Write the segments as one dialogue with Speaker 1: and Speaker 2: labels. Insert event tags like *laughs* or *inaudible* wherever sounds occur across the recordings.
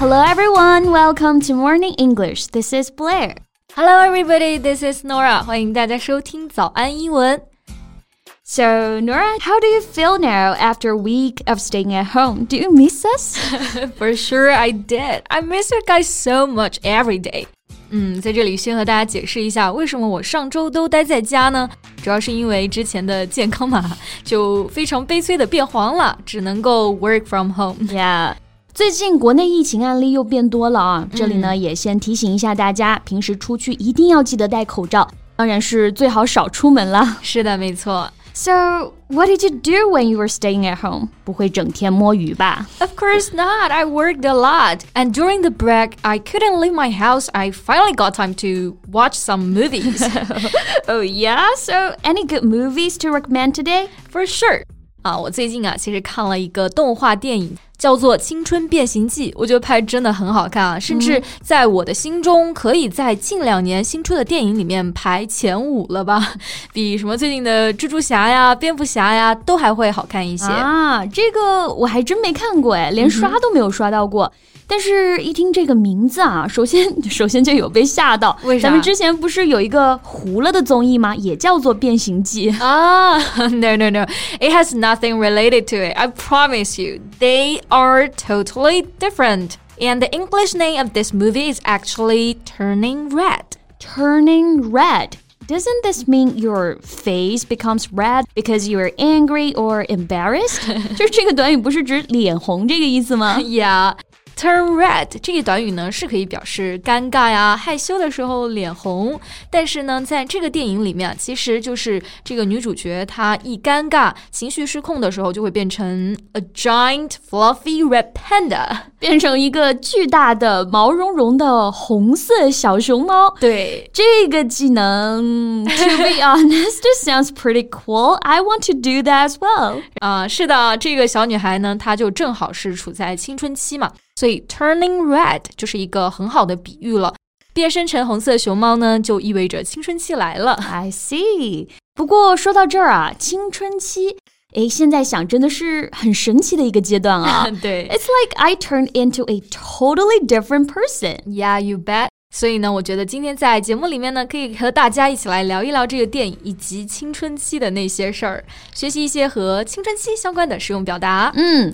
Speaker 1: Hello everyone, welcome to Morning English. This is Blair.
Speaker 2: Hello everybody, this is Norah. 欢迎大家收听早安英文。
Speaker 1: So, Norah, how do you feel now after a week of staying at home? Do you miss us? *laughs*
Speaker 2: For sure I did. I miss you guys so much every day. 嗯，在这里先和大家解释一下，为什么我上周都待在家呢？主要是因为之前的健康码就非常悲催的变黄了，只能够 work from home。
Speaker 1: Yeah. 最近国内疫情案例又变多了啊，这里呢也先提醒一下大家，平时出去一定要记得戴口罩，当然是最好少出门了。
Speaker 2: 是的，没错。
Speaker 1: So, what did you do when you were staying at home? 不会整天摸鱼吧?
Speaker 2: Of course not. I worked a lot. And during the break, I couldn't leave my house. I finally got time to watch some movies. *laughs*
Speaker 1: oh, yeah? So, any good movies to recommend today?
Speaker 2: For sure. 啊，我最近啊，其实看了一个动画电影， 叫做《青春变形记》，我觉得拍真的很好看啊，甚至在我的心中，可以在近两年新出的电影里面排前五了吧？*laughs* 比什么最近的蜘蛛侠呀、蝙蝠侠呀都还会好看一些
Speaker 1: 啊！这个我还真没看过哎，连刷都没有刷到过。但是，一听这个名字啊，首先首先就有被吓到。
Speaker 2: 为啥？
Speaker 1: 咱们之前不是有一个糊了的综艺吗？也叫做《变形记》
Speaker 2: 啊？No *laughs* no no, it has nothing related to it. I promise you, they are totally different. And the English name of this movie is actually Turning Red.
Speaker 1: Turning Red. Doesn't this mean your face becomes red because you're angry or embarrassed? *laughs* 就是这个短语不是指脸红这个意思吗？
Speaker 2: Yeah. Turn red 这个短语呢是可以表示尴尬呀、害羞的时候脸红，但是呢，在这个电影里面，其实就是这个女主角她一尴尬、情绪失控的时候，就会变成 a giant fluffy red panda，
Speaker 1: 变成一个巨大的毛茸茸的红色小熊猫。
Speaker 2: 对，
Speaker 1: 这个技能，to be *laughs* honest, sounds pretty cool. I want to do that as well.
Speaker 2: 啊，是的，这个小女孩呢，她就正好是处在青春期嘛。所以 turning red 就是一个很好的比喻了。变身成红色熊猫呢，就意味着青春期来了。
Speaker 1: I see。不过说到这儿啊，青春期，诶，现在想真的是很神奇的一个阶段啊。
Speaker 2: 对，
Speaker 1: It's like I turned into a totally different person.
Speaker 2: Yeah, you bet. 所以呢，我觉得今天在节目里面呢，可以和大家一起来聊一聊这个电影以及青春期的那些事儿，学习一些和青春期相关的实用表达。
Speaker 1: 嗯。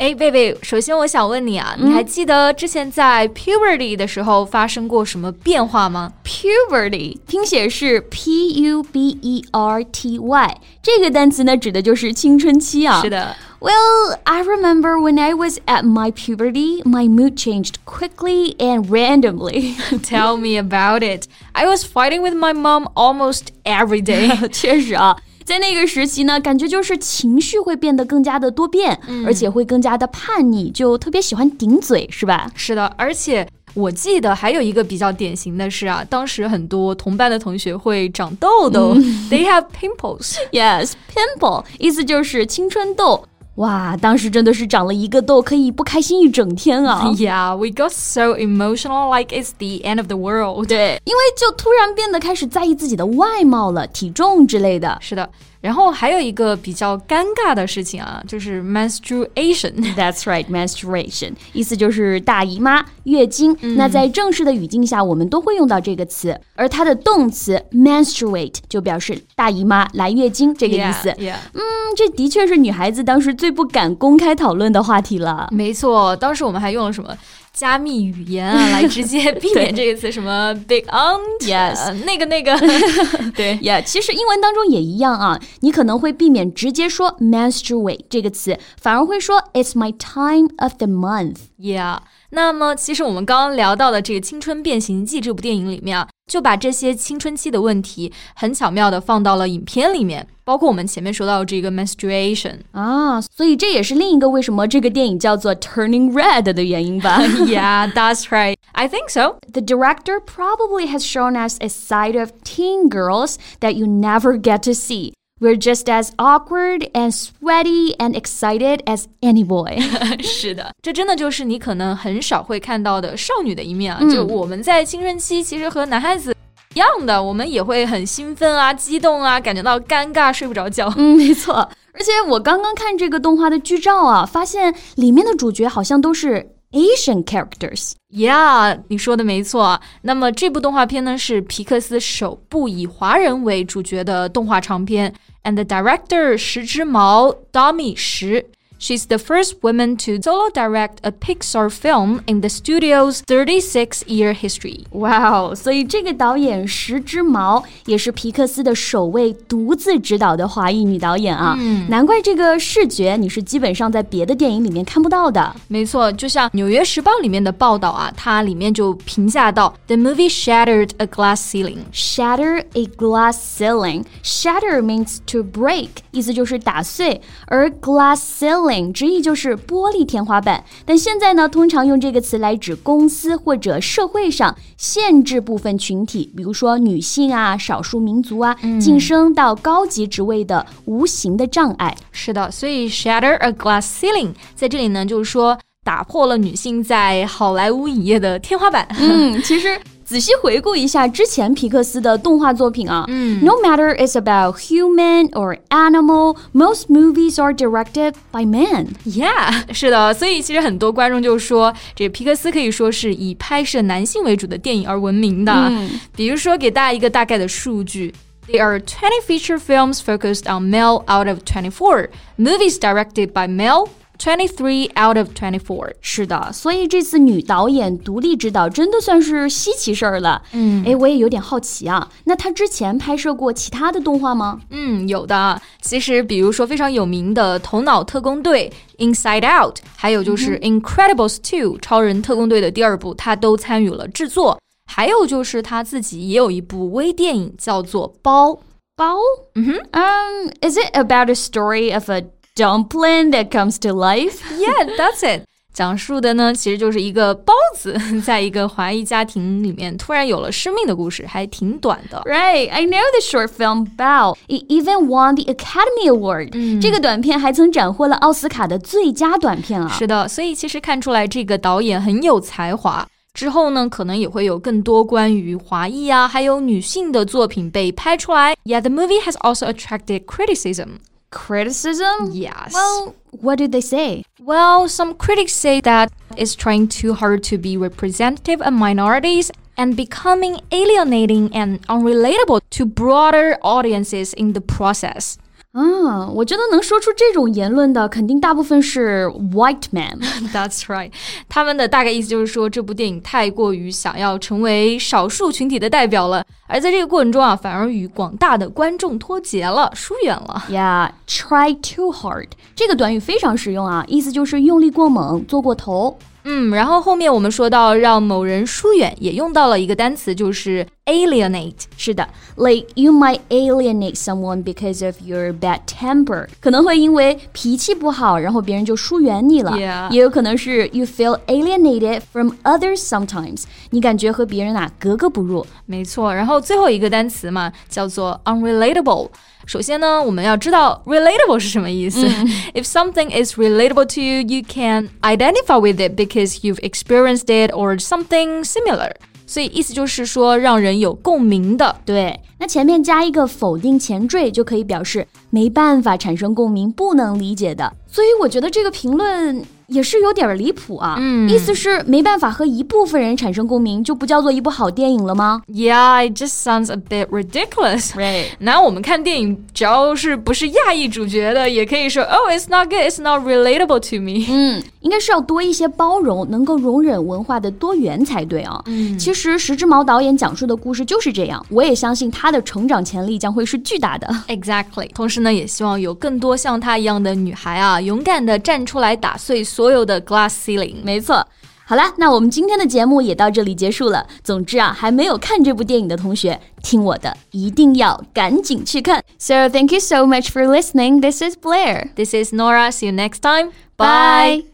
Speaker 2: 哎，贝贝，首先我想问你啊，你还记得之前在 puberty 的时候发生过什么变化吗？
Speaker 1: puberty 拼写是 p u b e r t y，这个单词呢指的就是青春期啊。
Speaker 2: 是的。
Speaker 1: Well, I remember when I was at my puberty, my mood changed quickly and randomly. *laughs*
Speaker 2: Tell me about it. I was fighting with my mom almost every day. *laughs*
Speaker 1: 确实啊。 在那个时期呢，感觉就是情绪会变得更加的多变，而且会更加的叛逆，就特别喜欢顶嘴，是吧？
Speaker 2: 是的，而且我记得还有一个比较典型的是啊，当时很多同班的同学会长痘痘，They have pimples.
Speaker 1: Yes, pimple，意思就是青春痘。哇，当时真的是长了一个痘，可以不开心一整天啊！
Speaker 2: Yeah, we got so emotional, like it's the end of the world.
Speaker 1: 对，因为就突然变得开始在意自己的外貌了，体重之类的。
Speaker 2: 是的。然后还有一个比较尴尬的事情啊，就是
Speaker 1: menstruation。That's right, menstruation，意思就是大姨妈、月经。那在正式的语境下，我们都会用到这个词，而它的动词 menstruate 就表示大姨妈、来月经这个意思。
Speaker 2: 嗯，
Speaker 1: 这的确是女孩子当时最 最不敢公开讨论的话题了。
Speaker 2: 没错，当时我们还用了什么？加密语言啊，来直接 *laughs* 避免这个词，什么 big aunt，yes，那个那个，*laughs* 对
Speaker 1: ，yeah，其实英文当中也一样啊，你可能会避免直接说 menstruate 这个词，反而会说 it's my time of the month。
Speaker 2: Yeah，那么其实我们刚刚聊到的这个《青春变形记》这部电影里面啊，就把这些青春期的问题很巧妙的放到了影片里面，包括我们前面说到这个 menstruation
Speaker 1: 啊，所以这也是另一个为什么这个电影叫做 Turning Red 的原因吧 *laughs* *laughs*
Speaker 2: ？Yeah, that's right. I think so.
Speaker 1: The director probably has shown us a side of teen girls that you never get to see. We're just as awkward and sweaty and excited as any boy *laughs*
Speaker 2: 是的，这真的就是你可能很少会看到的少女的一面啊！嗯、就我们在青春期，其实和男孩子一样的，我们也会很兴奋啊、激动啊，感觉到尴尬、睡不着觉。
Speaker 1: 嗯，没错。而且我刚刚看这个动画的剧照啊，发现里面的主角好像都是 *laughs* Asian characters。
Speaker 2: Yeah，你说的没错。那么这部动画片呢，是皮克斯首部以华人为主角的动画长片。and the director 十之毛 Dami 石 She's the first woman to solo direct a Pixar film in the studio's 36-year history.
Speaker 1: Wow！所以这个导演石之毛也是皮克斯的首位独自执导的华裔女导演啊。嗯，难怪这个视觉你是基本上在别的电影里面看不到的。
Speaker 2: 没错，就像《纽约时报》里面的报道啊，它里面就评价到：The movie shattered a glass ceiling.
Speaker 1: Shatter a glass ceiling. Shatter means to break，意思就是打碎，而 glass ceiling。 Ceiling 直译就是玻璃天花板，但现在呢，通常用这个词来指公司或者社会上限制部分群体，比如说女性啊、少数民族啊，晋升到高级职位的无形的障碍。
Speaker 2: 是的，所以 shatter a glass ceiling 在这里呢，就是说打破了女性在好莱坞影业的天花板。
Speaker 1: 嗯，其实。仔细回顾一下之前皮克斯的动画作品啊，嗯，No matter it's about human or animal, most movies are directed by men.
Speaker 2: Yeah，是的，所以其实很多观众就说，这皮克斯可以说是以拍摄男性为主的电影而闻名的。嗯，比如说给大家一个大概的数据。There are 20 feature films focused on male out of 24. Movies directed by male Twenty-three out of twenty-four，
Speaker 1: 是的，所以这次女导演独立执导真的算是稀奇事儿了。嗯，哎，我也有点好奇啊，那她之前拍摄过其他的动画吗？
Speaker 2: 嗯，有的。其实，比如说非常有名的《头脑特工队》（Inside Out），还有就是《Incredibles Two》《超人特工队》的第二部，她都参与了制作。还有就是她自己也有一部微电影，叫做《包》。
Speaker 1: 包？嗯哼。Um, is it about a story of a dumpling that comes to life. *laughs*
Speaker 2: Yeah, that's it. 讲述的呢，其实就是一个包子在一个华裔家庭里面突然有了生命的故事，还挺短的。
Speaker 1: Right, I know the short film Bao. It even won the Academy Award.、嗯、这个短片还曾斩获了奥斯卡的最佳短片啊。
Speaker 2: 是的，所以其实看出来这个导演很有才华。之后呢，可能也会有更多关于华裔啊，还有女性的作品被拍出来。Yeah, mm. the movie has also attracted criticism
Speaker 1: criticism?
Speaker 2: Yes.
Speaker 1: Well, what did they say?
Speaker 2: Well, some critics say that it's trying too hard to be representative of minorities and becoming alienating and unrelatable to broader audiences in the process.
Speaker 1: 啊，我觉得能说出这种言论的，肯定大部分是 white man。*laughs*
Speaker 2: That's right，他们的大概意思就是说，这部电影太过于想要成为少数群体的代表了，而在这个过程中啊，反而与广大的观众脱节了，疏远了。
Speaker 1: Yeah，try too hard 这个短语非常实用啊，意思就是用力过猛，做过头。
Speaker 2: 嗯，然后后面我们说到让某人疏远，也用到了一个单词，就是 alienate。
Speaker 1: 是的，like you might alienate someone because of your bad temper，可能会因为脾气不好，然后别人就疏远你了。也有可能是 you feel alienated from others sometimes，你感觉和别人啊格格不入。
Speaker 2: 没错，然后最后一个单词嘛，叫做 unrelatable。首先呢，我们要知道 relatable 是什么意思。嗯、If *laughs* something is relatable to you, you can identify with it because you've experienced it or something similar. 所以意思就是说，让人有共鸣的。
Speaker 1: 对，那前面加一个否定前缀，就可以表示没办法产生共鸣、不能理解的。所以我觉得这个评论 也是有点离谱啊！嗯，意思是没办法和一部分人产生共鸣，就不叫做一部好电影了吗
Speaker 2: ？Yeah, it just sounds a bit ridiculous.
Speaker 1: Right.
Speaker 2: 那我们看电影，只要是不是亚裔主角的，也可以说，Oh, it's not good, it's not relatable to me.
Speaker 1: 嗯，应该是要多一些包容，能够容忍文化的多元才对啊。嗯，其实石之毛导演讲述的故事就是这样，我也相信他的成长潜力将会是巨大的。
Speaker 2: Exactly. 同时呢，也希望有更多像他一样的女孩啊，勇敢的站出来打碎。所有的 glass ceiling。
Speaker 1: 没错。好啦，那我们今天的节目也到这里结束了。总之啊，还没有看这部电影的同学，听我的，一定要赶紧去看。So thank you so much for listening. This is Blair.
Speaker 2: This is Nora. See you next time.
Speaker 1: Bye. *laughs*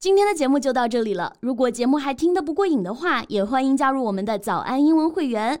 Speaker 1: 今天的节目就到这里了。如果节目还听得不过瘾的话，也欢迎加入我们的早安英文会员。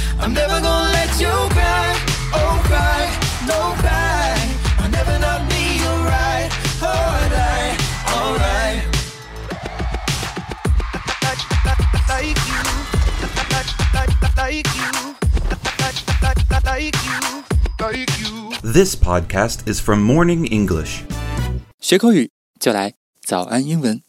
Speaker 1: gonna let you cry, oh cry, no cry. I never not be alright, alright, alright. Like you, like you, like you. This podcast is from Morning English. 学口语就来早安英文。